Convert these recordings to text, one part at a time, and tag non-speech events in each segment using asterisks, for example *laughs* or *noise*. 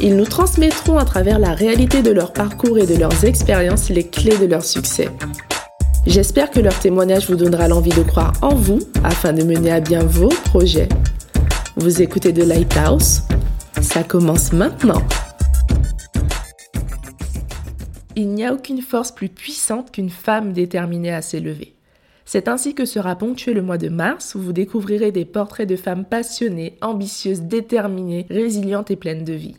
ils nous transmettront à travers la réalité de leur parcours et de leurs expériences les clés de leur succès. J'espère que leur témoignage vous donnera l'envie de croire en vous afin de mener à bien vos projets. Vous écoutez The Lighthouse Ça commence maintenant. Il n'y a aucune force plus puissante qu'une femme déterminée à s'élever. C'est ainsi que sera ponctué le mois de mars où vous découvrirez des portraits de femmes passionnées, ambitieuses, déterminées, résilientes et pleines de vie.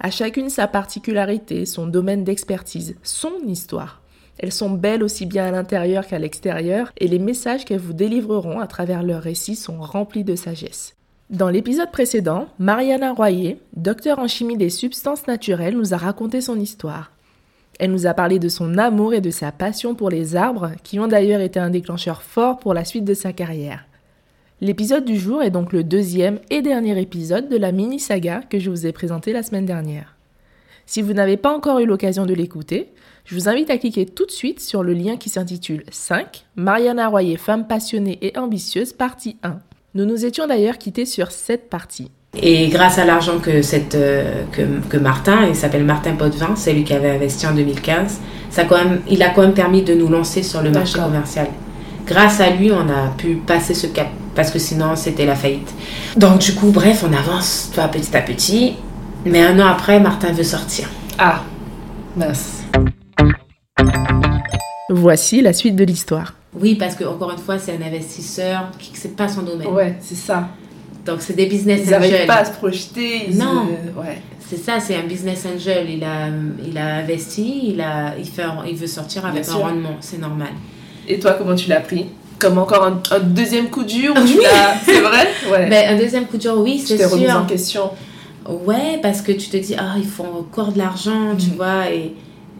À chacune sa particularité, son domaine d'expertise, son histoire. Elles sont belles aussi bien à l'intérieur qu'à l'extérieur et les messages qu'elles vous délivreront à travers leurs récits sont remplis de sagesse. Dans l'épisode précédent, Mariana Royer, docteur en chimie des substances naturelles, nous a raconté son histoire. Elle nous a parlé de son amour et de sa passion pour les arbres, qui ont d'ailleurs été un déclencheur fort pour la suite de sa carrière. L'épisode du jour est donc le deuxième et dernier épisode de la mini-saga que je vous ai présentée la semaine dernière. Si vous n'avez pas encore eu l'occasion de l'écouter, je vous invite à cliquer tout de suite sur le lien qui s'intitule 5, Mariana Royer, femme passionnée et ambitieuse, partie 1. Nous nous étions d'ailleurs quittés sur cette partie. Et grâce à l'argent que, cette, euh, que, Martin, il s'appelle Martin Potvin, c'est lui qui avait investi en 2015, ça quand même, il a quand même permis de nous lancer sur le marché commercial. Grâce à lui, on a pu passer ce cap parce que sinon c'était la faillite. Donc du coup, bref, on avance toi, petit à petit. Mais un an après, Martin veut sortir. Ah, mince. Voici la suite de l'histoire. Oui, parce que encore une fois, c'est un investisseur qui c'est pas son domaine. Ouais, c'est ça. Donc c'est des business ils n'arrivent pas à se projeter. non. Ouais. C'est ça, c'est un business angel. Il a, il a investi, il, a, il, fait, il veut sortir avec un rendement, c'est normal. Et toi, comment tu l'as pris? Comme encore un, deuxième coup dur oui. C'est vrai *laughs* ouais. ben, Un deuxième coup dur, oui, c'est sûr. Remise en question Ouais, parce que tu te dis, ah, il faut encore de l'argent, tu mm. vois, et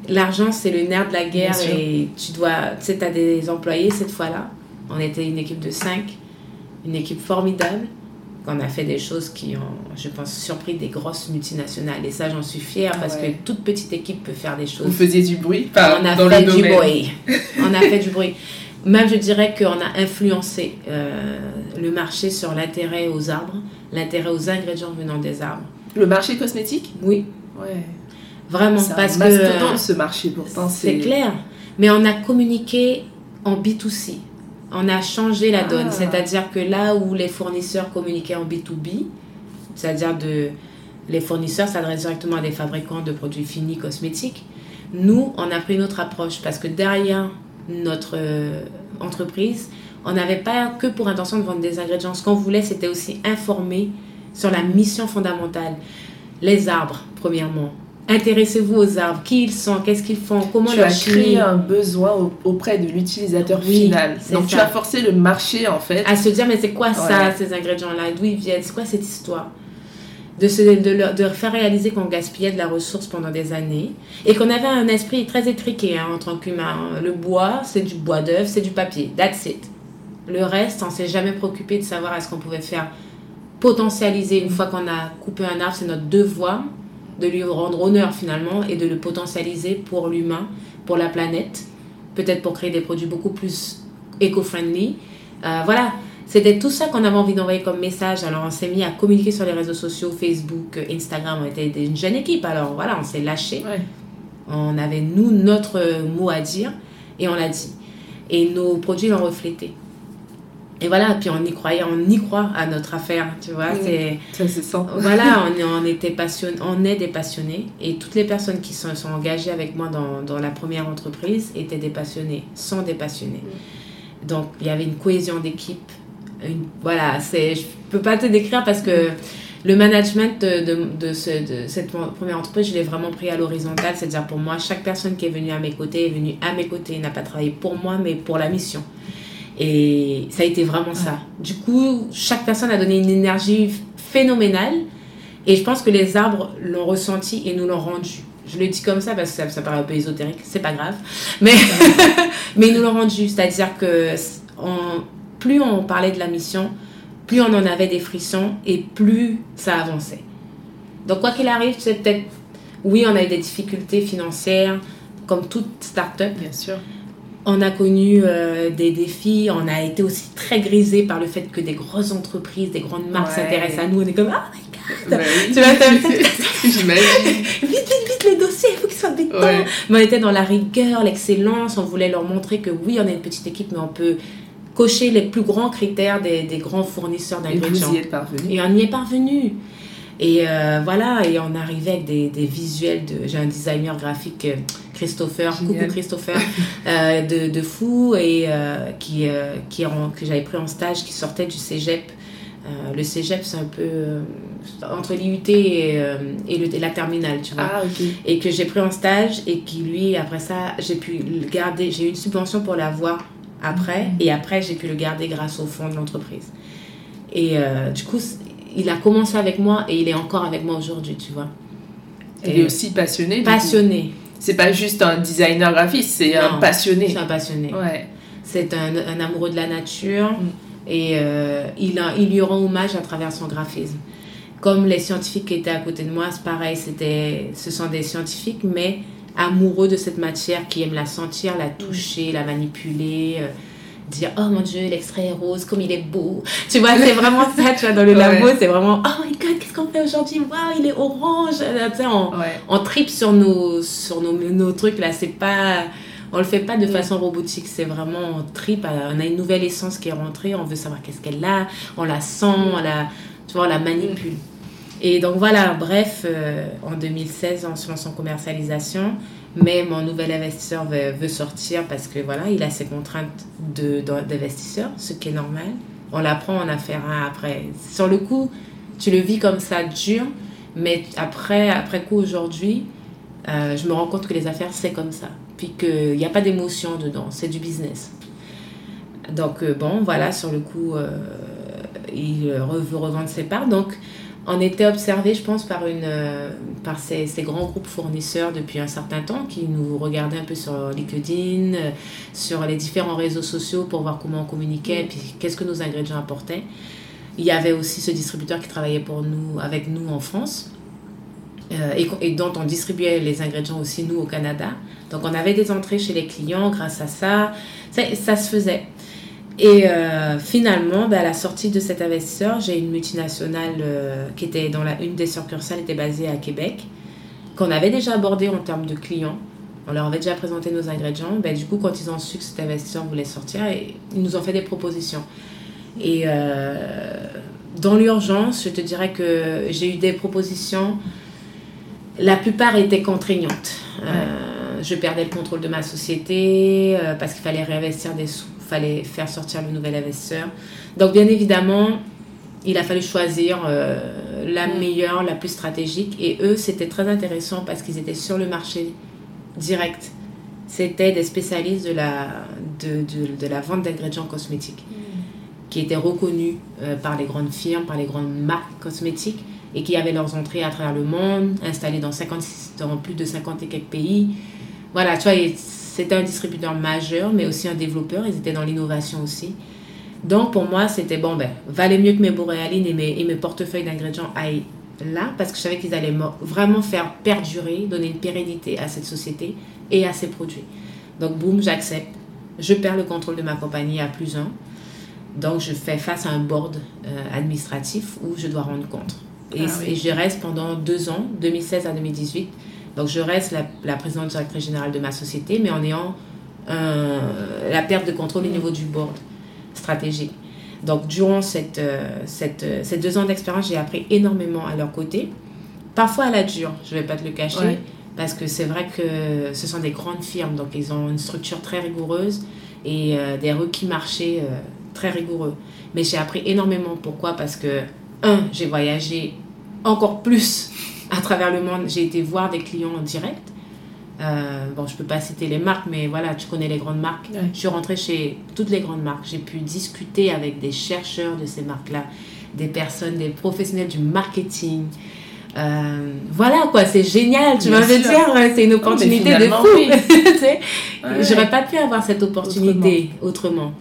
l'argent, c'est le nerf de la guerre, et tu dois, tu sais, tu as des employés cette fois-là. On était une équipe de cinq, une équipe formidable, qu'on a fait des choses qui ont, je pense, surpris des grosses multinationales. Et ça, j'en suis fière, ah parce que toute petite équipe peut faire des choses. Vous faisiez du bruit On a fait du bruit. On a fait du bruit. Même, je dirais qu'on a influencé euh, le marché sur l'intérêt aux arbres, l'intérêt aux ingrédients venant des arbres. Le marché cosmétique? Oui. Ouais. Vraiment, parce un que. ce marché, pourtant. C'est clair. Mais on a communiqué en B2C. On a changé la donne. Ah. C'est-à-dire que là où les fournisseurs communiquaient en B2B, c'est-à-dire de. Les fournisseurs s'adressent directement à des fabricants de produits finis cosmétiques. Nous, on a pris notre approche parce que derrière notre euh, entreprise, on n'avait pas que pour intention de vendre des ingrédients. Ce qu'on voulait, c'était aussi informer sur la mission fondamentale. Les arbres, premièrement. Intéressez-vous aux arbres, qui ils sont, qu'est-ce qu'ils font, comment tu as créé un besoin auprès de l'utilisateur final. Donc tu as forcé le marché en fait. À se dire mais c'est quoi ça, ces ingrédients-là, d'où ils viennent, c'est quoi cette histoire? De, se, de, leur, de faire réaliser qu'on gaspillait de la ressource pendant des années et qu'on avait un esprit très étriqué hein, en tant qu'humain. Le bois, c'est du bois d'œuvre, c'est du papier. That's it. Le reste, on s'est jamais préoccupé de savoir est-ce qu'on pouvait faire potentialiser une fois qu'on a coupé un arbre, c'est notre devoir de lui rendre honneur finalement et de le potentialiser pour l'humain, pour la planète, peut-être pour créer des produits beaucoup plus éco-friendly. Euh, voilà, c'était tout ça qu'on avait envie d'envoyer comme message. Alors, on s'est mis à communiquer sur les réseaux sociaux, Facebook, Instagram. On était une jeune équipe. Alors, voilà, on s'est lâché. On avait, nous, notre mot à dire et on l'a dit. Et nos produits l'ont reflété. Et voilà, puis on y croyait, on y croit à notre affaire, tu vois. c'est ça se sent. *laughs* Voilà, on, on, était passionné, on est des passionnés. Et toutes les personnes qui sont, sont engagées avec moi dans, dans, la première entreprise étaient des passionnés, sont des passionnés. Donc, il y avait une cohésion d'équipe voilà, c'est, je peux pas te décrire parce que le management de, de, cette première entreprise, je l'ai vraiment pris à l'horizontale. C'est-à-dire pour moi, chaque personne qui est venue à mes côtés est venue à mes côtés, n'a pas travaillé pour moi, mais pour la mission. Et ça a été vraiment ça. Du coup, chaque personne a donné une énergie phénoménale. Et je pense que les arbres l'ont ressenti et nous l'ont rendu. Je le dis comme ça parce que ça, ça paraît un peu ésotérique, c'est pas grave. Mais, *laughs* mais ils nous l'ont rendu. C'est-à-dire que on, plus on parlait de la mission, plus on en avait des frissons et plus ça avançait. Donc, quoi qu'il arrive, c'est peut-être. Oui, on a eu des difficultés financières, comme toute start-up. Bien sûr. On a connu euh, des défis, on a été aussi très grisé par le fait que des grosses entreprises, des grandes marques Ouais. s'intéressent à nous. On est comme, ah my god, oui. tu vois, *laughs* J'imagine. vite, vite, vite, les dossiers, il faut qu'ils soient béton. Ouais. Mais on était dans la rigueur, l'excellence, on voulait leur montrer que oui, on est une petite équipe, mais on peut cocher les plus grands critères des, des grands fournisseurs Et d'ingrédients. vous y. Et on y est parvenu. Et euh, voilà, et on arrivait avec des, des visuels de. J'ai un designer graphique, euh, Christopher, Génial. coucou Christopher, *laughs* euh, de, de fou, et euh, qui, qui en- que j'avais pris en stage, qui sortait du cégep. Le cégep, c'est un peu entre l'IUT et, et, le- et la terminale, tu vois Ah, et que j'ai pris en stage et qui lui après ça j'ai pu le garder j'ai eu une subvention pour l'avoir après et après j'ai pu le garder grâce au fonds de l'entreprise et euh, du coup il a commencé avec moi et il est encore avec moi aujourd'hui tu vois Il est aussi passionné. passionné C'est pas juste un designer graphiste, c'est un passionné. c'est un passionné Ouais. c'est un, un amoureux de la nature Mm. et euh, il, a, il lui rend hommage à travers son graphisme. Comme les scientifiques qui étaient à côté de moi, c'est pareil, c'était, ce sont des scientifiques, mais amoureux de cette matière, qui aiment la sentir, la toucher, la manipuler, euh, dire oh mon dieu, l'extrait est rose, comme il est beau. Tu vois, c'est vraiment ça, tu vois, dans le *laughs* Ouais. labo, c'est vraiment oh my god, qu'est-ce qu'on fait aujourd'hui? Waouh, il est orange. Tu sais, on, Ouais. on tripe sur nos, sur nos, nos trucs là. C'est pas, on le fait pas de Mm. façon robotique. C'est vraiment on tripe. On a une nouvelle essence qui est rentrée. On veut savoir qu'est-ce qu'elle a. On la sent, on la, tu vois, on la manipule. Et donc voilà. Bref, euh, en 2016, on se lance en commercialisation. Mais mon nouvel investisseur veut, sortir parce que voilà, il a ses contraintes d'investisseur, ce qui est normal. On l'apprend en affaires hein, après. Sur le coup, tu le vis comme ça dur, mais après, après coup aujourd'hui, euh, je me rends compte que les affaires, c'est comme ça. Puis qu'il n'y a pas d'émotion dedans, c'est du business. Donc, euh, bon, voilà, sur le coup, il veut revendre ses parts. Donc, on était observé, je pense, par, une, euh, par ces, ces grands groupes fournisseurs depuis un certain temps qui nous regardaient un peu sur LinkedIn, euh, sur les différents réseaux sociaux pour voir comment on communiquait, puis qu'est-ce que nos ingrédients apportaient. Il y avait aussi ce distributeur qui travaillait pour nous, avec nous en France. euh, et, et dont on distribuait les ingrédients aussi nous au Canada. Donc on avait des entrées chez les clients grâce à ça. Ça, ça se faisait. Et euh, finalement, ben, à la sortie de cet investisseur, j'ai une multinationale euh, qui était dans la une des succursales était basée à Québec, qu'on avait déjà abordé en termes de clients. On leur avait déjà présenté nos ingrédients. Ben, du coup, quand ils ont su que cet investisseur voulait sortir, et, ils nous ont fait des propositions. Et euh, dans l'urgence, je te dirais que j'ai eu des propositions. La plupart étaient contraignantes. Je perdais le contrôle de ma société parce qu'il fallait réinvestir des sous, fallait faire sortir le nouvel investisseur. Donc, bien évidemment, il a fallu choisir euh, la Mm. meilleure, la plus stratégique. Et eux, c'était très intéressant parce qu'ils étaient sur le marché direct. C'était des spécialistes de la, de, de, de la vente d'ingrédients cosmétiques qui étaient reconnus euh, par les grandes firmes, par les grandes marques cosmétiques et qui avaient leurs entrées à travers le monde, installés dans, 56, dans plus de 50 et quelques pays. Voilà, tu vois, c'était un distributeur majeur, mais aussi un développeur. Ils étaient dans l'innovation aussi. Donc, pour moi, c'était bon, ben, valait mieux que mes boréalines et mes, et mes portefeuilles d'ingrédients aillent là, parce que je savais qu'ils allaient vraiment faire perdurer, donner une pérennité à cette société et à ses produits. Donc, boum, j'accepte. Je perds le contrôle de ma compagnie à plus un. Donc, je fais face à un board euh, administratif où je dois rendre compte. Et, Ah oui. et je reste pendant deux ans, 2016 à 2018. Donc, je reste la, la présidente directrice générale de ma société, mais en ayant euh, la perte de contrôle au niveau du board stratégique. Donc, durant cette, euh, cette, euh, ces deux ans d'expérience, j'ai appris énormément à leur côté. Parfois à la dure, je ne vais pas te le cacher, Ouais. parce que c'est vrai que ce sont des grandes firmes, donc ils ont une structure très rigoureuse et euh, des requis marchés très rigoureux. Mais j'ai appris énormément. Pourquoi? Parce que, un, j'ai voyagé encore plus à travers le monde. J'ai été voir des clients en direct. Euh, bon, je peux pas citer les marques, mais voilà, tu connais les grandes marques. Ouais. Je suis rentrée chez toutes les grandes marques. J'ai pu discuter avec des chercheurs de ces marques-là, des personnes, des professionnels du marketing, Euh, voilà quoi, c'est génial, tu vas me dire, c'est une opportunité de fou. oui. *laughs* Ouais. J'aurais pas pu avoir cette opportunité autrement.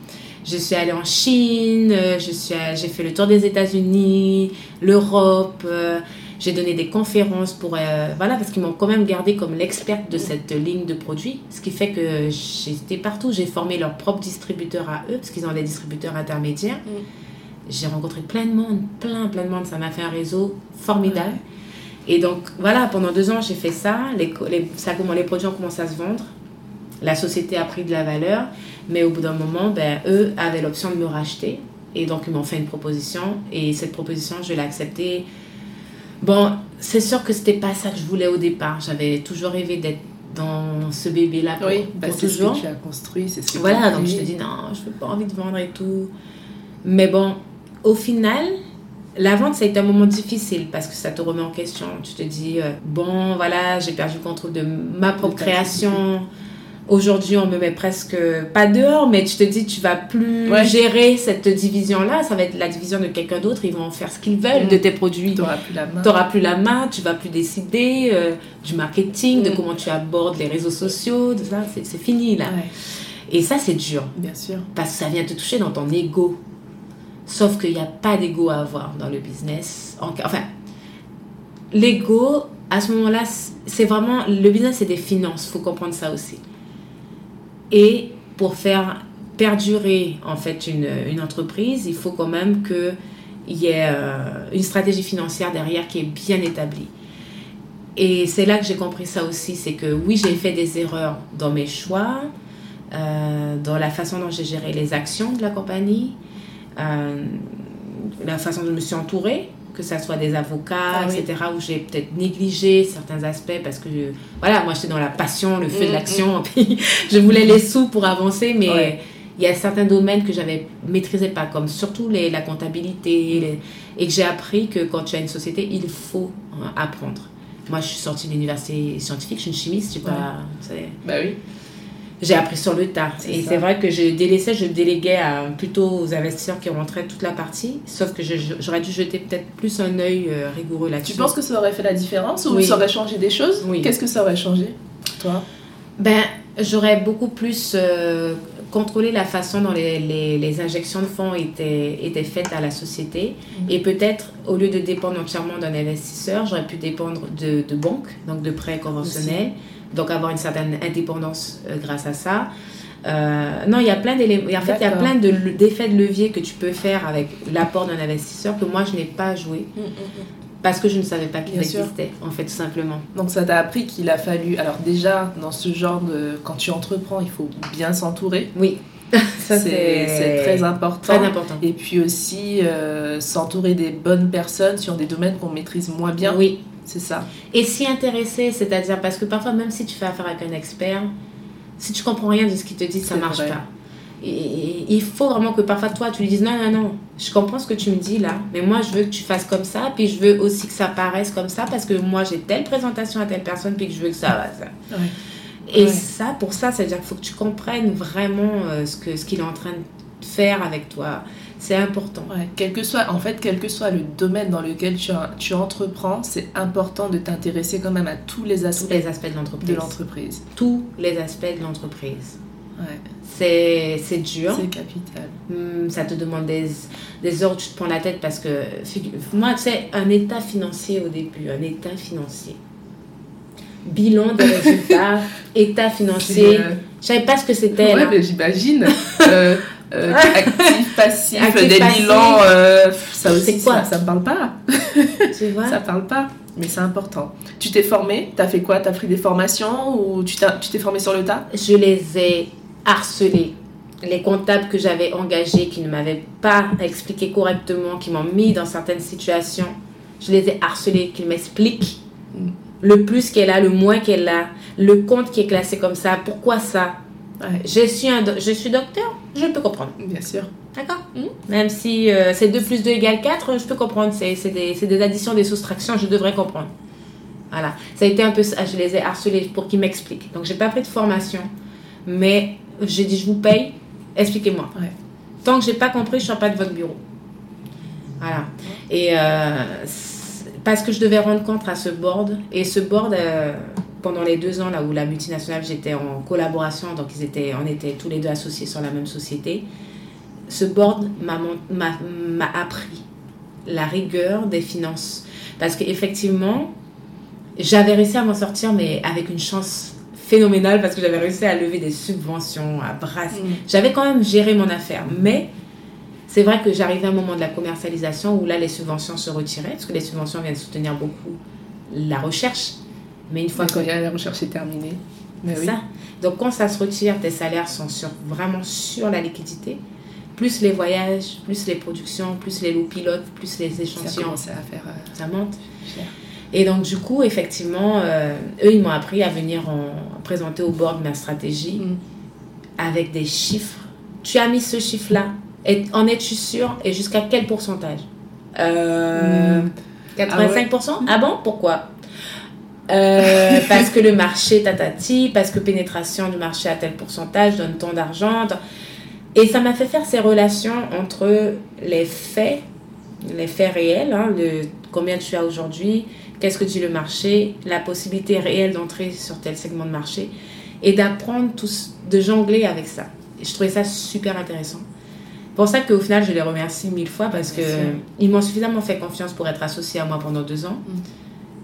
Je suis allée en Chine, euh, je suis allée- j'ai fait le tour des États-Unis, l'Europe, euh, j'ai donné des conférences pour euh, voilà parce qu'ils m'ont quand même gardé comme l'experte de cette ligne de produits, ce qui fait que j'étais partout, j'ai formé leurs propres distributeurs à eux parce qu'ils ont des distributeurs intermédiaires. Mm. J'ai rencontré plein de monde, plein plein de monde, ça m'a fait un réseau formidable. Et donc voilà, pendant deux ans j'ai fait ça, les, ça comment- les produits ont commencé à se vendre, la société a pris de la valeur, mais au bout d'un moment, ben, eux avaient l'option de me racheter. Et donc, ils m'ont fait une proposition. Et cette proposition, je l'ai acceptée. Bon, c'est sûr que c'était pas ça que je voulais au départ. J'avais toujours rêvé d'être dans ce bébé-là pour, Oui, bah, pour c'est ce toujours. que tu as construit, c'est ce que Voilà, donc je te dis non, je n'ai pas envie de vendre et tout. Mais bon, au final, la vente, ça a été un moment difficile parce que ça te remet en question. Tu te dis, euh, bon, voilà, j'ai perdu le contrôle de ma propre création. Aujourd'hui, on me met presque pas dehors, mais tu te dis, tu vas plus Ouais. gérer cette division-là. Ça va être la division de quelqu'un d'autre. Ils vont faire ce qu'ils veulent Mm. de tes produits. Tu n'auras plus la main. Tu n'auras plus la main, tu vas plus décider euh, du marketing, de Mm. comment tu abordes les réseaux sociaux, tout ça. C'est fini là. Ouais, Et ça, c'est dur bien sûr. parce que ça vient te toucher dans ton ego. Sauf qu'il n'y a pas d'ego à avoir dans le business. En- Enfin, l'ego, à ce moment-là, c'est vraiment. Le business, c'est des finances, il faut comprendre ça aussi. Et pour faire perdurer en fait une, une entreprise, il faut quand même qu'il y ait euh, une stratégie financière derrière qui est bien établie. Et c'est là que j'ai compris ça aussi, c'est que oui, j'ai fait des erreurs dans mes choix, euh, dans la façon dont j'ai géré les actions de la compagnie, euh, la façon dont je me suis entourée, que ce soit des avocats, Ah oui. etc., où j'ai peut-être négligé certains aspects parce que, voilà, moi j'étais dans la passion, le feu de Mm, l'action, *laughs* puis je voulais les sous pour avancer, mais Ouais. il y a certains domaines que j'avais maîtrisais pas, comme surtout les, la comptabilité, les- et que j'ai appris que quand tu as une société, il faut euh, apprendre. Moi, je suis sortie de l'université scientifique, je suis une chimiste, j'ai pas, c'est- Bah oui. J'ai appris sur le tas. Et c'est vrai que je délaissais, je déléguais à, plutôt aux investisseurs qui rentraient toute la partie. Sauf que je- j'aurais dû jeter peut-être plus un œil euh, rigoureux là-dessus. Tu penses que ça aurait fait la différence ou Oui. ça aurait changé des choses? Oui. Qu'est-ce que ça aurait changé, toi? Ben, j'aurais beaucoup plus euh, contrôlé la façon dont les, les, les injections de fonds étaient, étaient faites à la société. Mhm. Et peut-être, au lieu de dépendre entièrement d'un investisseur, j'aurais pu dépendre de, de banques, donc de prêts conventionnels. Donc avoir une certaine indépendance euh, grâce à ça. Euh, non, il y a plein d'éléments. En fait, il y a plein de le- d'effets de levier que tu peux faire avec l'apport d'un investisseur que moi, je n'ai pas joué parce que je ne savais pas sûr. existaient, en fait, tout simplement. Donc ça t'a appris qu'il a fallu... Alors déjà, dans ce genre de... Quand tu entreprends, il faut bien s'entourer. Oui, *laughs* ça C'est c'est très important. très important. Et puis aussi euh, s'entourer des bonnes personnes sur des domaines qu'on maîtrise moins bien. Oui. C'est ça. Et s'y intéresser, c'est-à-dire parce que parfois, même si tu fais affaire avec un expert, si tu comprends rien de ce qu'il te dit, ça C'est marche vrai. pas. Et- il faut vraiment que parfois toi tu lui dises non, non, non, je comprends ce que tu me dis là, mais moi je veux que tu fasses comme ça, puis je veux aussi que ça paraisse comme ça parce que moi j'ai telle présentation à telle personne, puis que je veux que ça va. Ça. Ouais. Et Ouais. ça, pour ça, c'est-à-dire qu'il faut que tu comprennes vraiment euh, ce que ce qu'il est en train de faire avec toi. C'est important. Ouais, quel que soit, en fait, quel que soit le domaine dans lequel tu, tu entreprends, c'est important de t'intéresser quand même à tous les Tous aspects les aspects de l'entreprise. Tous les aspects de l'entreprise. Ouais, C'est dur. c'est capital. Hum, ça te demande des, des heures tu te prends la tête parce que moi, tu sais, un état financier au début, un état financier. Bilan des *laughs* résultats, état financier. Euh, Je savais pas ce que c'était. ouais, j'imagine. euh, euh, *laughs* actif, passif, Actif, des passif. bilans, euh, ça aussi, quoi? ça, ça me parle pas. *laughs* Tu vois Ça parle pas, mais c'est important. Tu t'es formé, t'as fait quoi? T'as pris des formations ou tu t'es formé sur le tas? Je les ai harcelés. Les comptables que j'avais engagés, qui ne m'avaient pas expliqué correctement, qui m'ont mis dans certaines situations, je les ai harcelés, qu'ils m'expliquent Mm. le plus qu'elle a, le moins qu'elle a, le compte qui est classé comme ça, pourquoi ça? Ouais, Je suis, un do- je suis docteur, je peux comprendre. bien sûr. D'accord? Même si euh, c'est 2 plus 2 égale 4, je peux comprendre. C'est c'est des, c'est des additions, des soustractions, je devrais comprendre. Voilà. Ça a été un peu ça. Je les ai harcelés pour qu'ils m'expliquent. Donc, j'ai pas pris de formation. Mais j'ai dit, je vous paye, expliquez-moi. Ouais. Tant que j'ai pas compris, je ne sors pas de votre bureau. Voilà. Et euh, parce que je devais rendre compte à ce board. Et ce board, euh, pendant les deux ans là où la multinationale, j'étais en collaboration, donc ils étaient, on était tous les deux associés sur la même société. Ce board m'a appris la rigueur des finances. Parce qu'effectivement, j'avais réussi à m'en sortir, mais avec une chance phénoménale, parce que j'avais réussi à lever des subventions, à brasser. Mm. J'avais quand même géré mon affaire, mais c'est vrai que j'arrivais à un moment de la commercialisation où là, les subventions se retiraient, parce que les subventions viennent soutenir beaucoup la recherche. Mais une fois que la recherche est terminée. Mais oui. ça. Donc quand ça se retire, tes salaires sont sur, vraiment sur la liquidité. Plus les voyages, plus les productions, plus les lots pilotes, plus les Ça échantillons, commencé à faire euh, ça monte. cher. Et donc du coup, effectivement, euh, eux, ils m'ont appris à venir en- présenter au board ma stratégie Mm. avec des chiffres. Tu as mis ce chiffre-là? En es-tu sûr? Et jusqu'à quel pourcentage? Euh, Mm. 85% ah, bon? Pourquoi? Euh, *laughs* Parce que le marché tatati, parce que pénétration du marché à tel pourcentage donne tant d'argent. Et ça m'a fait faire ces relations entre les faits, les faits réels, hein, de combien tu as aujourd'hui, qu'est-ce que dit le marché, la possibilité réelle d'entrer sur tel segment de marché, et d'apprendre tous, de jongler avec ça. Et je trouvais ça super intéressant. Pour ça qu'au final, je les remercie mille fois parce que Bien sûr. ils m'ont suffisamment fait confiance pour être associés à moi pendant deux ans. Mm.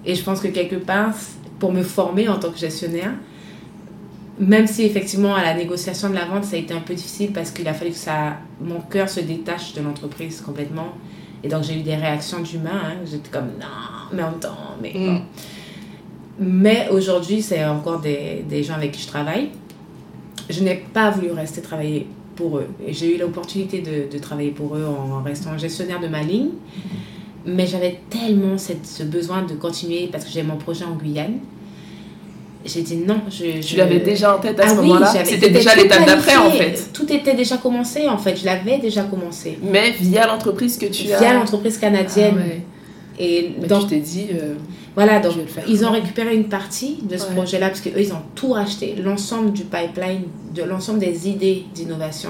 Et je pense que quelque part, pour me former en tant que gestionnaire, même si effectivement à la négociation de la vente, ça a été un peu difficile parce qu'il a fallu que ça, mon cœur se détache de l'entreprise complètement. Et donc j'ai eu des réactions d'humains. hein. J'étais comme non, mais en même temps, mais Mm. bon. Mais aujourd'hui, c'est encore des, des gens avec qui je travaille. Je n'ai pas voulu rester travailler pour eux. Et j'ai eu l'opportunité de, de travailler pour eux en restant gestionnaire de ma ligne. Mais j'avais tellement cette, ce besoin de continuer parce que j'ai mon projet en Guyane. J'ai dit non. Je, Tu je- l'avais déjà en tête à Ah ce oui, moment-là C'était déjà l'étape d'après en fait. Tout était déjà commencé en fait. Je l'avais déjà commencé. Mais via l'entreprise que tu as. Via l'entreprise canadienne. Ah ouais. Et Mais donc, tu t'es dit. euh, voilà, donc je vais le faire. ils ont récupéré une partie de ce Ouais. projet-là parce qu'eux, ils ont tout racheté. L'ensemble du pipeline, de l'ensemble des idées d'innovation,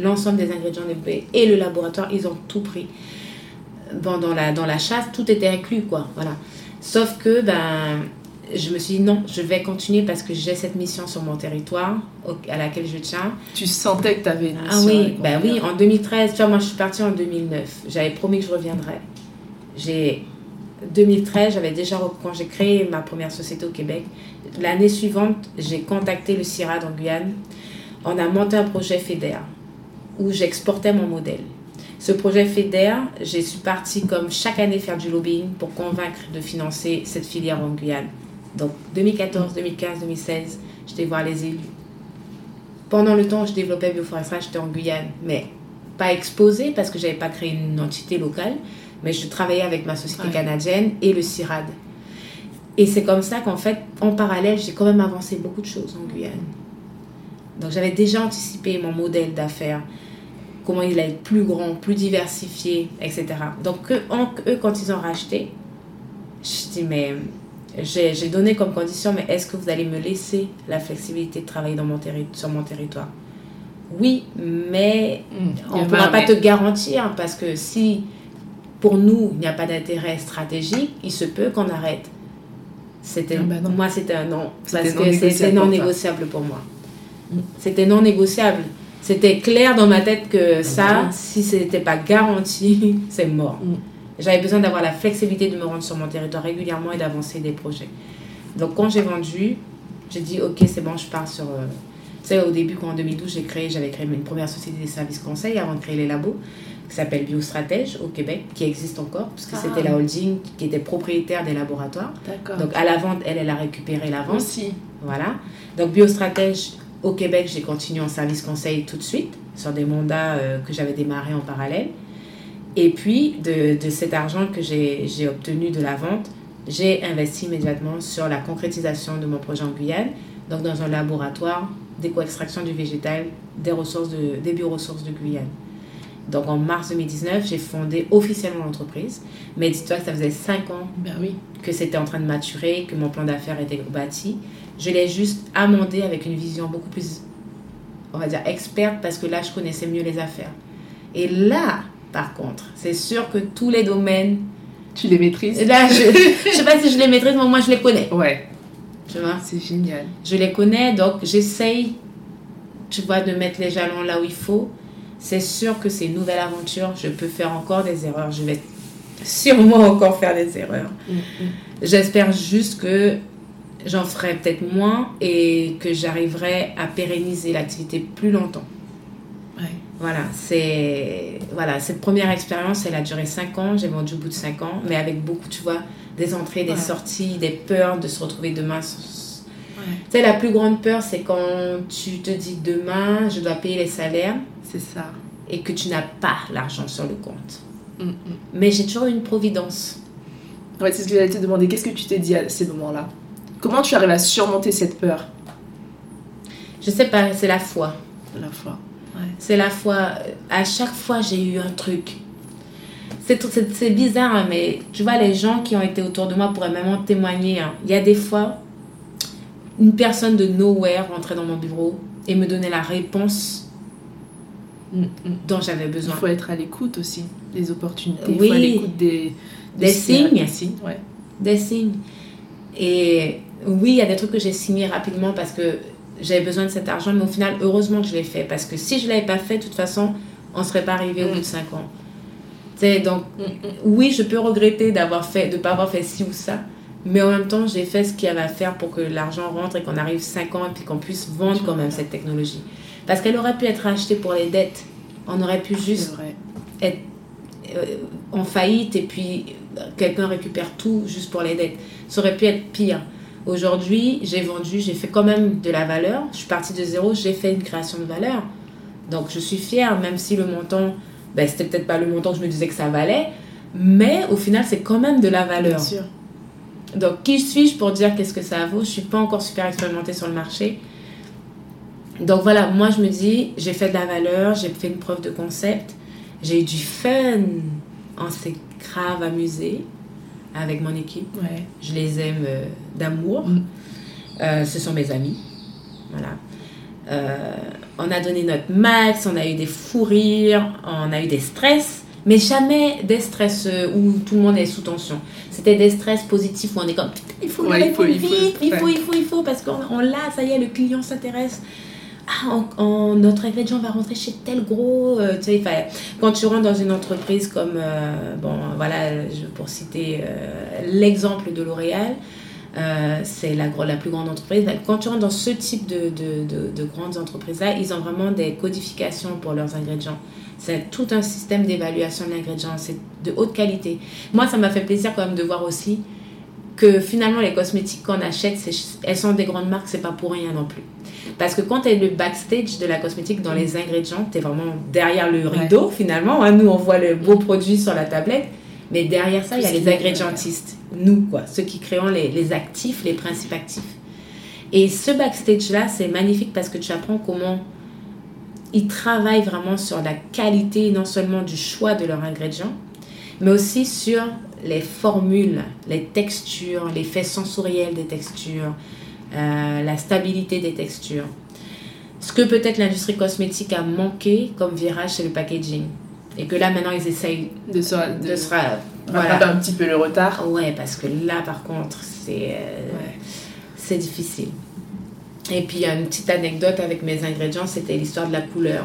l'ensemble des ingrédients de blé et le laboratoire, ils ont tout pris. Dans, la, dans la chasse, tout était inclus, quoi. Voilà. Sauf que, ben, je me suis dit non, je vais continuer parce que j'ai cette mission sur mon territoire au- à laquelle je tiens. Tu sentais que tu avais une Ah mission oui, avec bah Combien oui, en 2013, tu vois, moi je suis partie en 2009. J'avais promis que je reviendrais. J'ai 2013, j'avais déjà quand j'ai créé ma première société au Québec. L'année suivante, j'ai contacté le CIRAD en Guyane. On a monté un projet FEDER où j'exportais mon modèle. Ce projet FEDER, je suis partie comme chaque année faire du lobbying pour convaincre de financer cette filière en Guyane. Donc 2014, 2015, 2016, j'étais voir les élus. Pendant le temps où je développais Bioforestral, j'étais en Guyane, mais pas exposée parce que j'avais pas créé une entité locale, mais je travaillais avec ma société Ouais. canadienne et le CIRAD. Et c'est comme ça qu'en fait, en parallèle, j'ai quand même avancé beaucoup de choses en Guyane. Donc j'avais déjà anticipé mon modèle d'affaires, comment il allait être plus grand, plus diversifié, etc. Donc eux, quand ils ont racheté, je dis mais j'ai donné comme condition, mais est-ce que vous allez me laisser la flexibilité de travailler dans mon sur mon territoire? Oui, mais Hmm, on ne pourra pas mais. te garantir parce que si pour nous il n'y a pas d'intérêt stratégique, il se peut qu'on arrête. C'était Ah bah moi c'était un non parce non que négociable c'était non négociable pour moi. Mm. C'était non négociable. C'était clair dans ma tête que ça, si ce n'était pas garanti, *laughs* c'est mort. Mm. J'avais besoin d'avoir la flexibilité de me rendre sur mon territoire régulièrement et d'avancer des projets. Donc quand j'ai vendu, j'ai dit ok c'est bon je pars sur... euh, Tu sais au début quand en 2012 j'ai créé, j'avais créé une première société des services conseils avant de créer les labos qui s'appelle Biostratège au Québec, qui existe encore puisque Ah. c'était la holding qui était propriétaire des laboratoires. Donc à la vente, elle, elle a récupéré la vente. aussi. Voilà. Donc Biostratège au Québec, j'ai continué en service conseil tout de suite sur des mandats euh, que j'avais démarrés en parallèle. Et puis de, de cet argent que j'ai obtenu de la vente, j'ai investi immédiatement sur la concrétisation de mon projet en Guyane, donc dans un laboratoire d'éco-extraction du végétal des, ressources de, des bioressources de Guyane. Donc en mars 2019, j'ai fondé officiellement l'entreprise. Mais dis-toi que ça faisait 5 ans Ben oui. que c'était en train de maturer, que mon plan d'affaires était bâti. Je l'ai juste amendé avec une vision beaucoup plus, on va dire, experte, parce que là, je connaissais mieux les affaires. Et là, par contre, c'est sûr que tous les domaines Tu les maîtrises? Là, je, *laughs* je sais pas si je les maîtrise, mais moi je les connais. Ouais, Tu vois? C'est génial. Je les connais, donc j'essaye, tu vois, de mettre les jalons là où il faut. C'est sûr que c'est une nouvelle aventure. Je peux faire encore des erreurs. Je vais sûrement encore faire des erreurs. J'espère juste que j'en ferai peut-être moins et que j'arriverai à pérenniser l'activité plus longtemps. Ouais. Voilà, c'est voilà, cette première expérience, elle a duré 5 ans, j'ai vendu au bout de 5 ans, mais avec beaucoup, tu vois, des entrées, des Ouais. sorties, des peurs de se retrouver demain. Ouais. Tu sais, la plus grande peur, c'est quand tu te dis demain, je dois payer les salaires C'est ça. et que tu n'as pas l'argent sur le compte. Mm, mm. Mais j'ai toujours eu une providence. Ouais, c'est ce que j'allais te demander. Qu'est-ce que tu t'es dit à ces moments-là? Comment tu arrives à surmonter cette peur? Je sais pas, c'est la foi. la fois C'est la foi. À chaque fois, j'ai eu un truc. C'est bizarre, hein, mais tu vois, les gens qui ont été autour de moi pourraient même en témoigner. hein. Il y a des fois, une personne de nowhere rentrait dans mon bureau et me donnait la réponse dont j'avais Il besoin. faut être à l'écoute aussi des opportunités. Il Oui. faut à l'écoute des, Des signes. Des signes, ouais. Des signes. Et oui, il y a des trucs que j'ai signés rapidement parce que j'avais besoin de cet argent, mais au final, heureusement que je l'ai fait. Parce que si je ne l'avais pas fait, de toute façon, on ne serait pas arrivé au Mm. bout de 5 ans. Tu sais, donc, Mm, mm. oui, je peux regretter d'avoir fait, de pas avoir fait ci ou ça, mais en même temps, j'ai fait ce qu'il y avait à faire pour que l'argent rentre et qu'on arrive 5 ans et puis qu'on puisse vendre quand même cette technologie. Parce qu'elle aurait pu être achetée pour les dettes. On aurait pu juste être euh, en faillite et puis quelqu'un récupère tout juste pour les dettes. Ça aurait pu être pire. Aujourd'hui, j'ai vendu, j'ai fait quand même de la valeur. Je suis partie de zéro, j'ai fait une création de valeur. Donc je suis fière, même si le montant, ben, c'était peut-être pas le montant que je me disais que ça valait, mais au final, c'est quand même de la valeur. Bien sûr. Donc, qui suis-je pour dire qu'est-ce que ça vaut? Je suis pas encore super expérimentée sur le marché. Donc voilà, moi je me dis, j'ai fait de la valeur, j'ai fait une preuve de concept, j'ai eu du fun. On s'est grave amusé avec mon équipe. Ouais. Je les aime euh, d'amour. Mm. Euh, ce sont mes amis. Voilà. Euh, on a donné notre max, on a eu des fous rires, on a eu des stress, mais jamais des stress où tout le monde est sous tension. C'était des stress positifs où on est comme il faut Ouais, il faut- répondre il faut- vite, il faut, il faut, il faut, parce qu'on on l'a, ça y est, le client s'intéresse. Ah, on- notre ingrédient va rentrer chez tel gros. euh, tu sais, quand tu rentres dans une entreprise comme, euh, bon, voilà, pour citer euh, l'exemple de L'Oréal, c'est la, plus grande entreprise. Quand tu rentres dans ce type de, de grandes entreprises-là, ils ont vraiment des codifications pour leurs ingrédients. C'est tout un système d'évaluation de l'ingrédient. C'est de haute qualité. Moi, ça m'a fait plaisir quand même de voir aussi que finalement, les cosmétiques qu'on achète, c'est- elles sont des grandes marques, c'est pas pour rien non plus. Parce que quand tu es le backstage de la cosmétique dans les ingrédients, tu es vraiment derrière le Ouais. rideau finalement. hein. Nous, on voit le beau produit sur la tablette. Mais derrière ça, il y a les ingrédientistes. Nous, quoi. Ceux qui créons les, les actifs, les principes actifs. Et ce backstage-là, c'est magnifique parce que tu apprends comment ils travaillent vraiment sur la qualité, non seulement du choix de leurs ingrédients, mais aussi sur les formules, les textures, l'effet sensoriel des textures, euh, la stabilité des textures. Ce que peut-être l'industrie cosmétique a manqué comme virage, c'est le packaging. Et que là, maintenant, ils essayent De se, de, de se... Voilà. un petit peu le retard. Ouais, parce que là, par contre, c'est euh, Ouais. difficile. Et puis, il y a une petite anecdote avec mes ingrédients, c'était l'histoire de la couleur.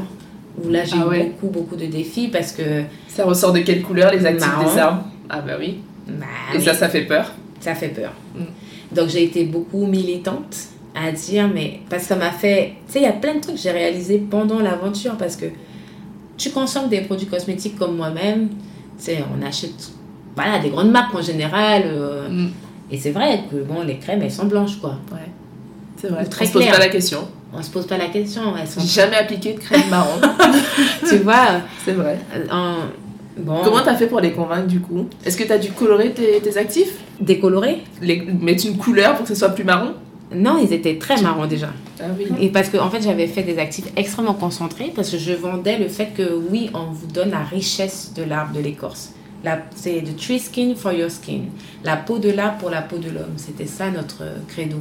Où là, j'ai Ah ouais. beaucoup, beaucoup de défis parce que... Ça ressort de quelle couleur les actifs Marron. des arbres? Ah bah oui. bah, Et oui, ça, ça fait peur. ça fait peur. Mm. Donc, j'ai été beaucoup militante à dire, mais... Parce que ça m'a fait... Tu sais, il y a plein de trucs que j'ai réalisés pendant l'aventure parce que tu consommes des produits cosmétiques comme moi-même. Tu sais, on achète... Voilà, des grandes marques en général. euh, Mm. Et c'est vrai que, bon, les crèmes, elles sont blanches, quoi. Ouais. C'est vrai. Très On se pose pas la question. On se pose pas la question. Elles sont, J'ai jamais appliqué de crème marron. *laughs* tu vois, C'est vrai. euh, en, bon, Comment t'as fait pour les convaincre du coup? Est-ce que t'as dû colorer tes, tes actifs? Décoloré les, Mettre une couleur pour que ce soit plus marron? Non, ils étaient très marrons déjà. Ah oui. Et parce que en fait, j'avais fait des actifs extrêmement concentrés parce que je vendais le fait que oui, on vous donne la richesse de l'arbre de l'écorce. La- C'est the tree skin for your skin. La peau de l'arbre pour la peau de l'homme. C'était ça notre credo.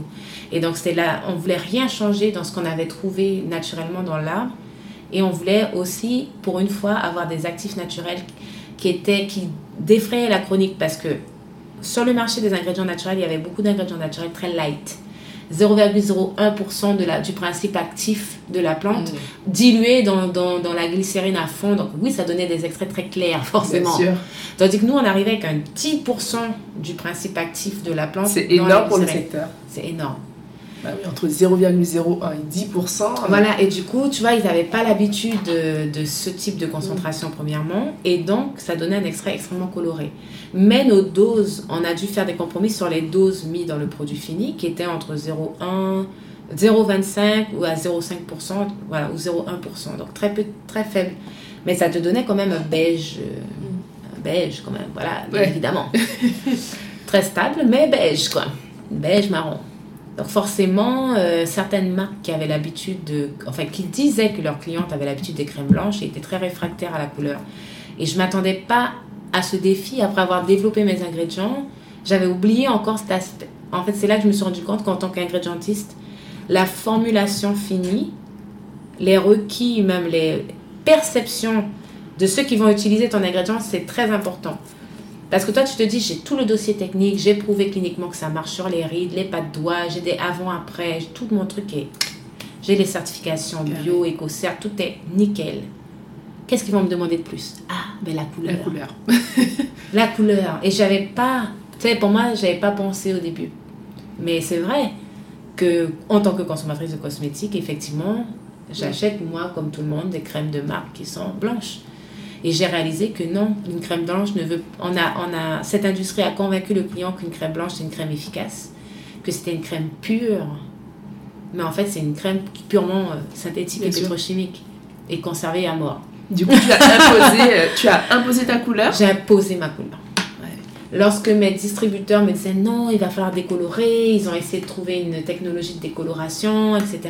Et donc, c'était là, on voulait rien changer dans ce qu'on avait trouvé naturellement dans l'arbre. Et on voulait aussi, pour une fois, avoir des actifs naturels qui était qui défrayait la chronique parce que sur le marché des ingrédients naturels, il y avait beaucoup d'ingrédients naturels très light. 0,01% de la, du principe actif de la plante, Mm. dilué dans, dans, dans la glycérine à fond. Donc oui, ça donnait des extraits très clairs, forcément. Bien sûr. Tandis que nous, on arrivait avec un 10% du principe actif de la plante. C'est énorme pour le secteur. C'est énorme. Bah oui, entre 0,01 et 10%. Voilà, et du coup, tu vois, ils n'avaient pas l'habitude de, de ce type de concentration, premièrement, et donc ça donnait un extrait extrêmement coloré. Mais nos doses, on a dû faire des compromis sur les doses mises dans le produit fini, qui étaient entre 0,1, 0,25 ou à 0,5%, voilà, ou 0,1%, donc très peu, très faible. Mais ça te donnait quand même un beige, euh, un beige quand même, voilà, Ouais. évidemment. *laughs* très stable, mais beige, quoi. Beige marron. Donc forcément, euh, certaines marques qui avaient l'habitude de... Enfin, qui disaient que leurs clientes avaient l'habitude des crèmes blanches étaient très réfractaires à la couleur. Et je m'attendais pas à ce défi après avoir développé mes ingrédients. J'avais oublié encore cet aspect. En fait, c'est là que je me suis rendu compte qu'en tant qu'ingrédientiste, la formulation finie, les requis, même les perceptions de ceux qui vont utiliser ton ingrédient, c'est très important. Parce que toi, tu te dis, j'ai tout le dossier technique, j'ai prouvé cliniquement que ça marche sur les rides, les pas de doigts, j'ai des avant-après, tout mon truc est. J'ai les certifications bio, écocert, tout est nickel. Qu'est-ce qu'ils vont me demander de plus? Ah, ben la couleur. La couleur. *laughs* La couleur. Et j'avais pas. Tu sais, pour moi, j'avais pas pensé au début. Mais c'est vrai que, en tant que consommatrice de cosmétiques, effectivement, j'achète, moi, comme tout le monde, des crèmes de marque qui sont blanches. Et j'ai réalisé que non, une crème blanche ne veut. On a, on a, cette industrie a convaincu le client qu'une crème blanche, c'est une crème efficace, que c'était une crème pure. Mais en fait, c'est une crème purement euh, synthétique Bien et sûr. pétrochimique et conservée à mort. Du coup, tu as imposé, euh, tu as imposé ta couleur? J'ai imposé ma couleur. Lorsque mes distributeurs me disaient non, il va falloir décolorer, ils ont essayé de trouver une technologie de décoloration, etc.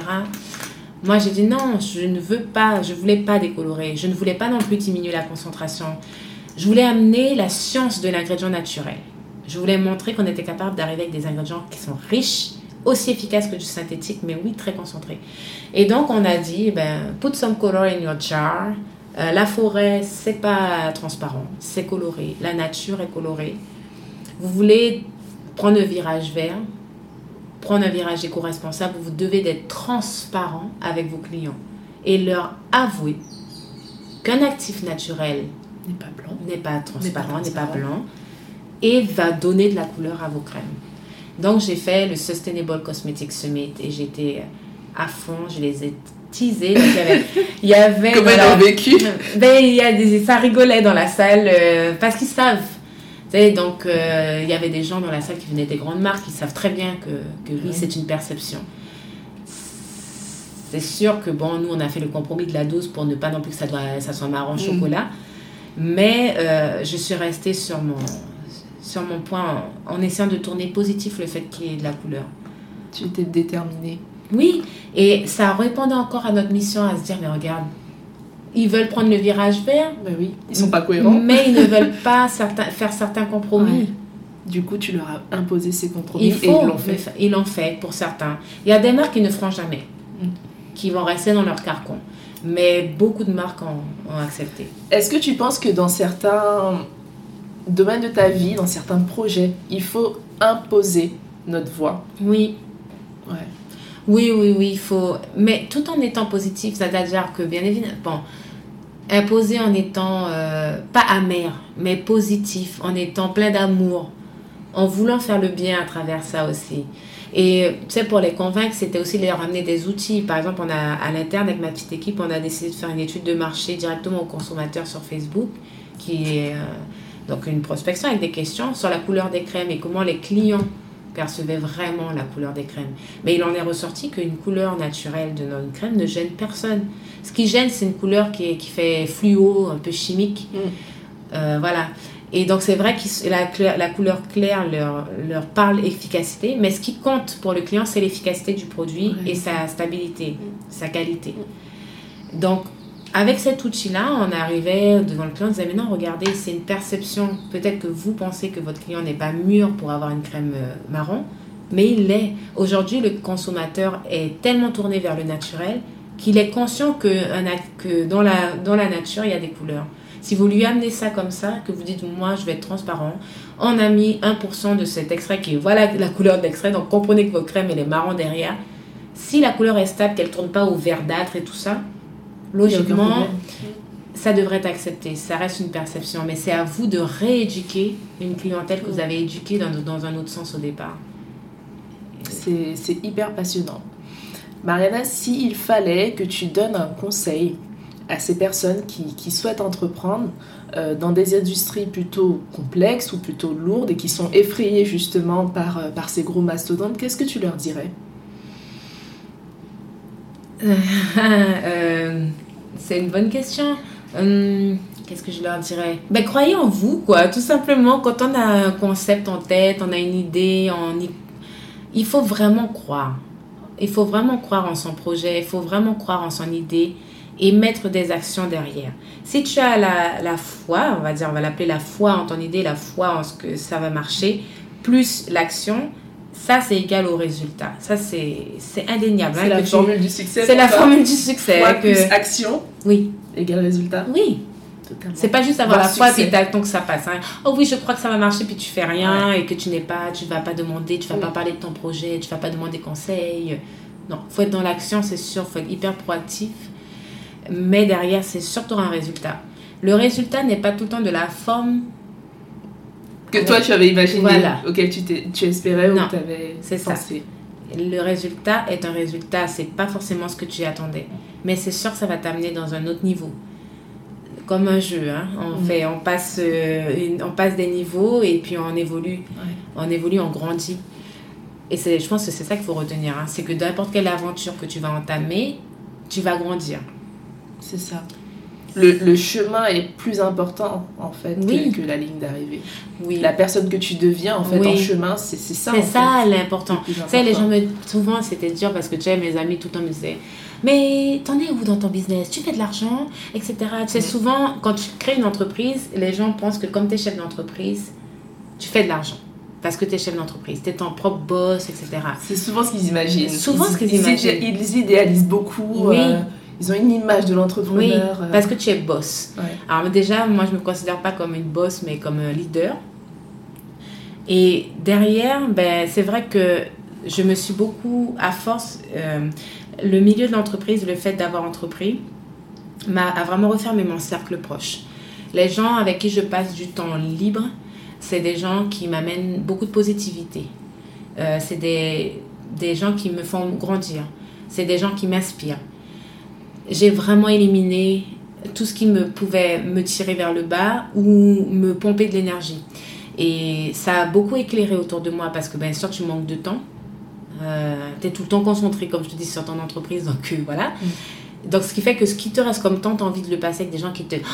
Moi, j'ai dit non, je ne veux pas, je voulais pas décolorer. Je ne voulais pas non plus diminuer la concentration. Je voulais amener la science de l'ingrédient naturel. Je voulais montrer qu'on était capable d'arriver avec des ingrédients qui sont riches, aussi efficaces que du synthétique, mais oui, très concentrés. Et donc, on a dit, ben, put some color in your jar. Euh, la forêt, c'est pas transparent, c'est coloré. La nature est colorée. Vous voulez prendre le virage vert, prendre un virage éco-responsable, vous devez être transparent avec vos clients et leur avouer qu'un actif naturel N'est pas blanc. n'est pas transparent, n'est pas blanc et va donner de la couleur à vos crèmes. Donc j'ai fait le Sustainable Cosmetic Summit et j'étais à fond, je les ai teasés. Donc, il y avait, *laughs* il y avait Comment ils la- ont vécu? Ben, il y a des, ça rigolait dans la salle euh, parce qu'ils savent. Donc, euh, il y avait des gens dans la salle qui venaient des grandes marques, qui savent très bien que, que oui, Oui. c'est une perception. C'est sûr que, bon, nous, on a fait le compromis de la dose pour ne pas non plus que ça, doit, ça soit marron Mm. chocolat. Mais euh, je suis restée sur mon, sur mon point en, en essayant de tourner positif le fait qu'il y ait de la couleur. Tu étais déterminée. Oui, et ça répondait encore à notre mission à se dire, mais regarde, ils veulent prendre le virage vert, Bah oui, ils sont pas cohérents. mais ils ne *laughs* veulent pas certains, faire certains compromis. Ouais. Du coup, tu leur as imposé ces compromis Il et faut, ils l'ont fait. ils l'ont fait pour certains. Il y a des marques qui ne feront jamais, Mm. qui vont rester dans leur carcan. Mais beaucoup de marques ont, ont accepté. Est-ce que tu penses que dans certains domaines de ta vie, dans certains projets, il faut imposer notre voix? Oui, Ouais. oui, oui, oui, il faut. Mais tout en étant positif, c'est-à-dire que bien évidemment, bon, imposer en étant euh, pas amer, mais positif, en étant plein d'amour, en voulant faire le bien à travers ça aussi. Et tu sais, pour les convaincre, c'était aussi leur amener des outils. Par exemple, on a à l'interne, avec ma petite équipe, on a décidé de faire une étude de marché directement aux consommateurs sur Facebook, qui est euh, donc une prospection avec des questions sur la couleur des crèmes et comment les clients percevaient vraiment la couleur des crèmes. Mais il en est ressorti qu'une couleur naturelle de notre crème ne gêne personne. Ce qui gêne, c'est une couleur qui, est- qui fait fluo, un peu chimique. Mm. Euh, voilà. Et donc, c'est vrai que la, la couleur claire leur, leur parle efficacité, mais ce qui compte pour le client, c'est l'efficacité du produit et sa stabilité, sa qualité. Donc, avec cet outil-là, on arrivait devant le client, on disait, mais non, regardez, c'est une perception. Peut-être que vous pensez que votre client n'est pas mûr pour avoir une crème euh, marron, mais il l'est. Aujourd'hui, le consommateur est tellement tourné vers le naturel qu'il est conscient que, dans, la, dans la nature, il y a des couleurs. Si vous lui amenez ça comme ça, que vous dites, moi, je vais être transparent, on a mis 1% de cet extrait qui est, voilà la couleur de l'extrait, donc comprenez que votre crème, elle est marron derrière. Si la couleur est stable, qu'elle ne tourne pas au verdâtre et tout ça, logiquement, ça devrait être accepté. Ça reste une perception, mais c'est à vous de rééduquer une clientèle que vous avez éduquée dans, dans un autre sens au départ. C'est hyper passionnant. Mariana, s'il fallait que tu donnes un conseil à ces personnes qui, souhaitent entreprendre euh, dans des industries plutôt complexes ou plutôt lourdes et qui sont effrayées justement par, euh, par ces gros mastodontes, qu'est-ce que tu leur dirais? *laughs* Euh, C'est une bonne question. Hum, qu'est-ce que je leur dirais? Ben, Croyez en vous, quoi, tout simplement. Quand on a un concept en tête, on a une idée, on il faut vraiment croire. Il faut vraiment croire en son projet, il faut vraiment croire en son idée et mettre des actions derrière. Si tu as la, la foi, on va dire, on va l'appeler la foi en ton idée, la foi en ce que ça va marcher, plus l'action, ça c'est égal au résultat. Ça c'est indéniable. C'est hein, la formule du succès. C'est la formule du succès. Plus action. Oui. Égale résultat. Oui. C'est pas juste avoir la foi et t'attends que ça passe. Hein. Oh oui, je crois que ça va marcher puis tu fais rien et que tu n'es pas, tu vas pas demander, tu vas pas parler de ton projet, tu vas pas demander conseil. Non, faut être dans l'action, c'est sûr, faut être hyper proactif mais derrière, c'est surtout un résultat. Le résultat n'est pas tout le temps de la forme que toi tu avais imaginé, voilà. auquel tu, tu espérais ou tu avais c'est Ça. Le résultat est un résultat, c'est pas forcément ce que tu attendais, mais c'est sûr que ça va t'amener dans un autre niveau. Comme un jeu, hein. on, mm. fait, on, passe, euh, on passe des niveaux et puis on évolue. On évolue, on grandit. Et je pense que c'est ça qu'il faut retenir. Hein. C'est que n'importe quelle aventure que tu vas entamer, tu vas grandir. C'est ça. Le, le, chemin est plus important en fait que, la ligne d'arrivée. Oui. La personne que tu deviens en fait en chemin, c'est ça. C'est ça l'important. Tu sais, les gens me souvent c'était dur parce que tu sais, mes amis tout le temps me disaient mais t'en es où dans ton business? Tu fais de l'argent, etc. Tu sais, souvent quand tu crées une entreprise, les gens pensent que comme tu es chef d'entreprise, tu fais de l'argent parce que tu es chef d'entreprise, tu es ton propre boss, etc. C'est souvent ce qu'ils imaginent. Souvent ce qu'ils imaginent. Ils idéalisent beaucoup. Oui. Euh, ils ont une image de l'entrepreneur. Oui, euh. parce que tu es boss. Alors déjà, moi, je ne me considère pas comme une boss, mais comme un leader. Et derrière, ben, c'est vrai que je me suis beaucoup, à force, euh, le milieu de l'entreprise, le fait d'avoir entrepris, m'a a vraiment refermé mon cercle proche. Les gens avec qui je passe du temps libre, c'est des gens qui m'amènent beaucoup de positivité. Euh, c'est des, des gens qui me font grandir. C'est des gens qui m'inspirent j'ai vraiment éliminé tout ce qui me pouvait me tirer vers le bas ou me pomper de l'énergie. Et ça a beaucoup éclairé autour de moi parce que bien sûr tu manques de temps. Euh, tu es tout le temps concentré, comme je te dis, sur ton entreprise. Donc euh, voilà. Mm. Donc ce qui fait que ce qui te reste comme temps, tu as envie de le passer avec des gens qui te... *gasps*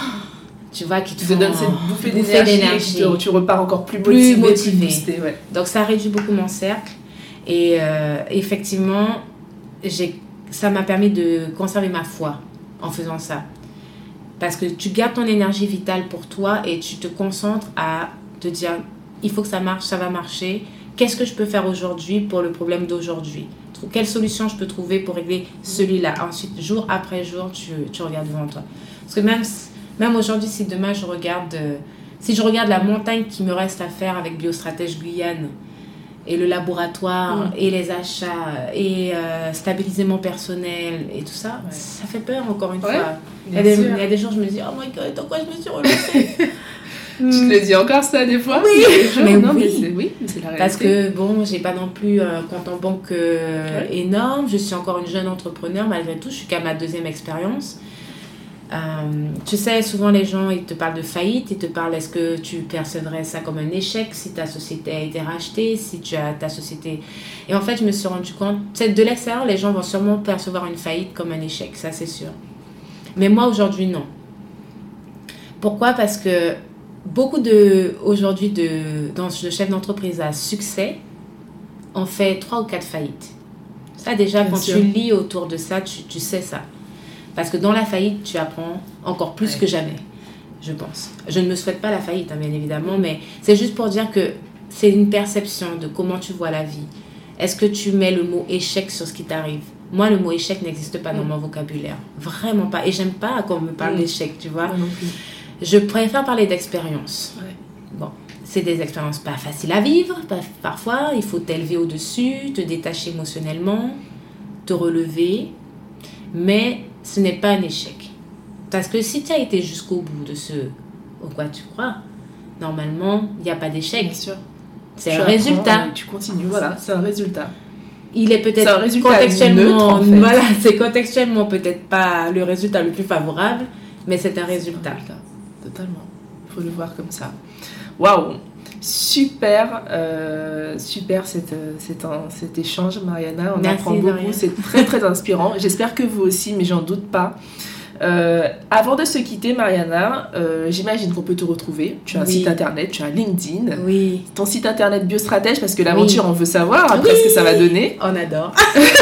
Tu vois, qui te, te donnent cette bouffée d'énergie. Tu, repars encore plus, plus motivé. Donc ça réduit beaucoup mon cercle. Et euh, effectivement, j'ai ça m'a permis de conserver ma foi en faisant ça. Parce que tu gardes ton énergie vitale pour toi et tu te concentres à te dire, il faut que ça marche, ça va marcher. Qu'est-ce que je peux faire aujourd'hui pour le problème d'aujourd'hui? Quelle solution je peux trouver pour régler celui-là? Ensuite, jour après jour, tu, tu, regardes devant toi. Parce que même, même aujourd'hui, si demain je regarde, euh, si je regarde la montagne qui me reste à faire avec Biostratège Guyane, et le laboratoire mm. et les achats et euh, stabiliser mon personnel et tout ça, ça fait peur encore une fois. Il y, a des, il y, a des, jours, je me dis, oh my god, dans quoi je me suis relancée *laughs* Tu te le dis encore ça des fois? Oui, mais, non, oui. oui c'est la Parce que bon, j'ai pas non plus un compte en banque euh, énorme. Je suis encore une jeune entrepreneur malgré tout. Je suis qu'à ma deuxième expérience. Euh, tu sais, souvent les gens, ils te parlent de faillite, ils te parlent est-ce que tu percevrais ça comme un échec si ta société a été rachetée, si tu as ta société... Et en fait, je me suis rendu compte, de l'extérieur, les gens vont sûrement percevoir une faillite comme un échec, ça c'est sûr. Mais moi, aujourd'hui, non. Pourquoi? Parce que beaucoup de, aujourd'hui, de, dans le chef d'entreprise à succès, ont fait trois ou quatre faillites. Ça déjà, quand tu lis autour de ça, tu, tu sais ça. Parce que dans la faillite, tu apprends encore plus que jamais, je pense. Je ne me souhaite pas la faillite, hein, bien évidemment, mais c'est juste pour dire que c'est une perception de comment tu vois la vie. Est-ce que tu mets le mot échec sur ce qui t'arrive? Moi, le mot échec n'existe pas dans mm. mon vocabulaire. Vraiment pas. Et j'aime pas qu'on me parle mm. d'échec, tu vois. Je préfère parler d'expérience. Bon, c'est des expériences pas faciles à vivre. Parfois, il faut t'élever au-dessus, te détacher émotionnellement, te relever. Mais ce n'est pas un échec. Parce que si tu as été jusqu'au bout de ce au quoi tu crois, normalement, il n'y a pas d'échec. Bien sûr. C'est un résultat. Tu continues, voilà, c'est un résultat. Il est peut-être contextuellement, voilà, *laughs* c'est contextuellement peut-être pas le résultat le plus favorable, mais c'est un résultat. Totalement. Il faut le voir comme ça. Waouh, super, euh, super cet, cet, cet, échange, Mariana. On apprend beaucoup, c'est très très inspirant. *laughs* J'espère que vous aussi, mais j'en doute pas. Euh, avant de se quitter, Mariana, euh, j'imagine qu'on peut te retrouver. Tu as un site internet, tu as LinkedIn. Oui. Ton site internet Biostratège, parce que l'aventure, on veut savoir après ce que ça va donner. On adore.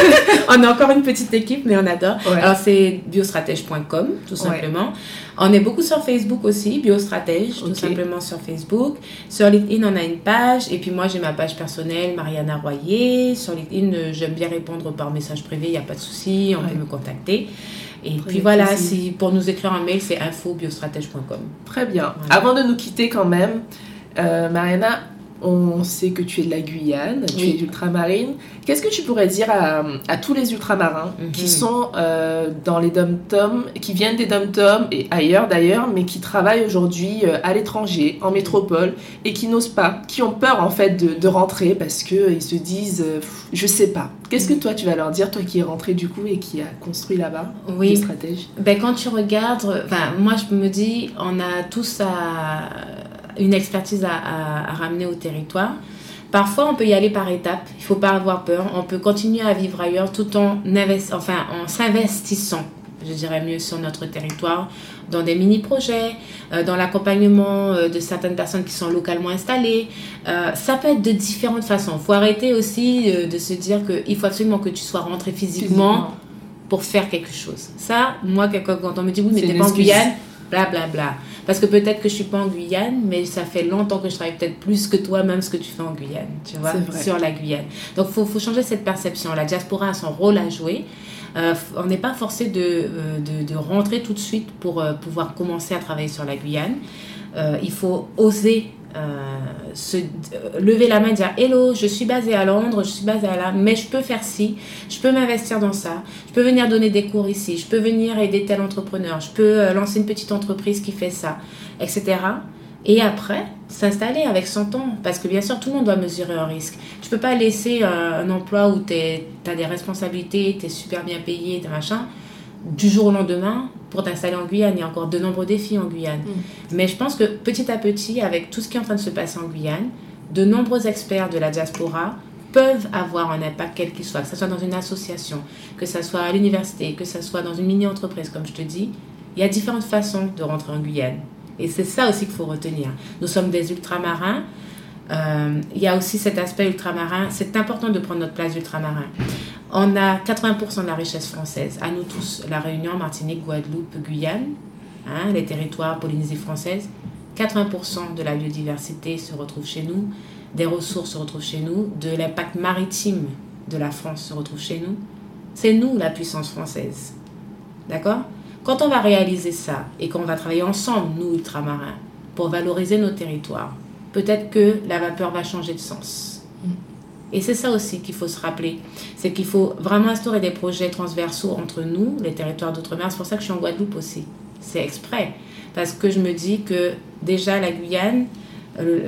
*laughs* on a encore une petite équipe, mais on adore. Alors, c'est biostratège.com, tout simplement. On est beaucoup sur Facebook aussi, Biostratège, tout simplement sur Facebook. Sur LinkedIn, on a une page. Et puis moi, j'ai ma page personnelle, Mariana Royer. Sur LinkedIn, euh, j'aime bien répondre par message privé, il n'y a pas de souci, on peut me contacter. Et puis voilà, si, pour nous écrire un mail, c'est infobiostratège.com. Très bien. Avant de nous quitter quand même, euh, Mariana, on sait que tu es de la Guyane, tu es d'ultramarine. Qu'est-ce que tu pourrais dire à, tous les ultramarins qui mhm. sont euh, dans les dom-toms, qui viennent des dom-toms et ailleurs d'ailleurs, mais qui travaillent aujourd'hui euh, à l'étranger, en métropole, et qui n'osent pas, qui ont peur en fait de, rentrer parce qu'ils se disent, euh, je sais pas. Qu'est-ce que mhm. toi tu vas leur dire, toi qui es rentré du coup et qui a construit là-bas oui. stratèges ben, Quand tu regardes, moi je me dis, on a tous à une expertise à, ramener au territoire. Parfois, on peut y aller par étapes. Il ne faut pas avoir peur. On peut continuer à vivre ailleurs tout en, enfin, en s'investissant, je dirais mieux, sur notre territoire, dans des mini-projets, euh, dans l'accompagnement euh, de certaines personnes qui sont localement installées. Euh, ça peut être de différentes façons. Il faut arrêter aussi de se dire qu'il faut absolument que tu sois rentré physiquement, pour faire quelque chose. Ça, moi, quand on me dit, oui, mais t'es pas en Guyane, blablabla. Bla, bla. Parce que peut-être que je suis pas en Guyane, mais ça fait longtemps que je travaille peut-être plus que toi, même ce que tu fais en Guyane, tu vois, sur la Guyane. Donc, il faut, faut, changer cette perception. La diaspora a son rôle à jouer. Euh, on n'est pas forcé de, euh, de, de, rentrer tout de suite pour euh, pouvoir commencer à travailler sur la Guyane. il faut oser se euh, lever la main et dire hello je suis basée à Londres je suis basée à là mais je peux faire ci je peux m'investir dans ça je peux venir donner des cours ici je peux venir aider tel entrepreneur je peux euh, lancer une petite entreprise qui fait ça etc et après s'installer avec son temps parce que bien sûr tout le monde doit mesurer un risque. Tu peux pas laisser un, emploi où tu as des responsabilités tu es super bien payé machin du jour au lendemain pour t'installer en Guyane. Il y a encore de nombreux défis en Guyane. Mm. Mais je pense que petit à petit, avec tout ce qui est en train de se passer en Guyane, de nombreux experts de la diaspora peuvent avoir un impact quel qu'il soit, que ce soit dans une association, que ce soit à l'université, que ce soit dans une mini-entreprise, comme je te dis. Il y a différentes façons de rentrer en Guyane. Et c'est ça aussi qu'il faut retenir. Nous sommes des ultramarins. Euh, il y a aussi cet aspect ultramarin. C'est important de prendre notre place d'ultramarin. On a 80% de la richesse française, à nous tous, la Réunion, Martinique, Guadeloupe, Guyane, hein, les territoires Polynésie française. 80% de la biodiversité se retrouve chez nous, des ressources se retrouvent chez nous, de l'impact maritime de la France se retrouve chez nous. C'est nous la puissance française. D'accord? Quand on va réaliser ça et qu'on va travailler ensemble, nous ultramarins, pour valoriser nos territoires, peut-être que la vapeur va changer de sens et c'est ça aussi qu'il faut se rappeler. C'est qu'il faut vraiment instaurer des projets transversaux entre nous, les territoires d'outre-mer. C'est pour ça que je suis en Guadeloupe aussi. C'est exprès. Parce que je me dis que déjà la Guyane euh,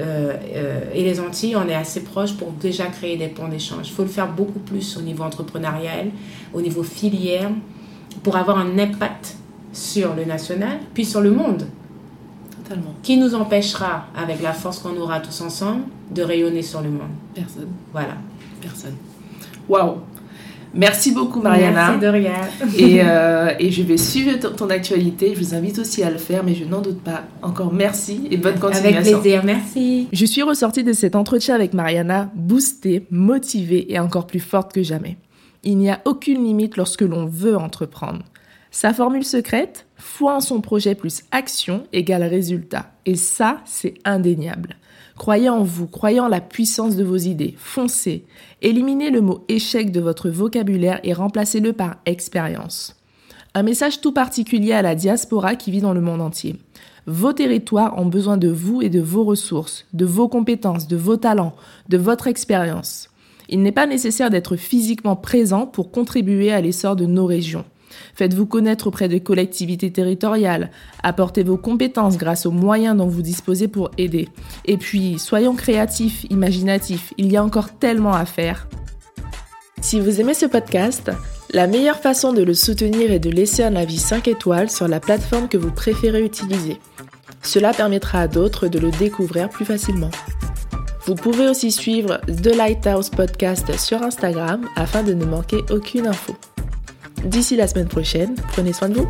euh, et les Antilles, on est assez proches pour déjà créer des ponts d'échange. Il faut le faire beaucoup plus au niveau entrepreneurial, au niveau filière, pour avoir un impact sur le national, puis sur le monde. Qui nous empêchera, avec la force qu'on aura tous ensemble, de rayonner sur le monde Personne. Voilà. Personne. Waouh Merci beaucoup, Mariana. Merci de rien. et, euh, et, je vais suivre ton, actualité. Je vous invite aussi à le faire, mais je n'en doute pas. Encore merci et bonne continuation. Avec plaisir, merci. Je suis ressortie de cet entretien avec Mariana boostée, motivée et encore plus forte que jamais. Il n'y a aucune limite lorsque l'on veut entreprendre. Sa formule secrète, foi en son projet plus action égale résultat. Et ça, c'est indéniable. Croyez en vous, croyez en la puissance de vos idées, foncez. Éliminez le mot échec de votre vocabulaire et remplacez-le par expérience. Un message tout particulier à la diaspora qui vit dans le monde entier. Vos territoires ont besoin de vous et de vos ressources, de vos compétences, de vos talents, de votre expérience. Il n'est pas nécessaire d'être physiquement présent pour contribuer à l'essor de nos régions. Faites-vous connaître auprès des collectivités territoriales, apportez vos compétences grâce aux moyens dont vous disposez pour aider. Et puis, soyons créatifs, imaginatifs, il y a encore tellement à faire. Si vous aimez ce podcast, la meilleure façon de le soutenir est de laisser un avis 5 étoiles sur la plateforme que vous préférez utiliser. Cela permettra à d'autres de le découvrir plus facilement. Vous pouvez aussi suivre The Lighthouse Podcast sur Instagram afin de ne manquer aucune info. D'ici la semaine prochaine, prenez soin de vous.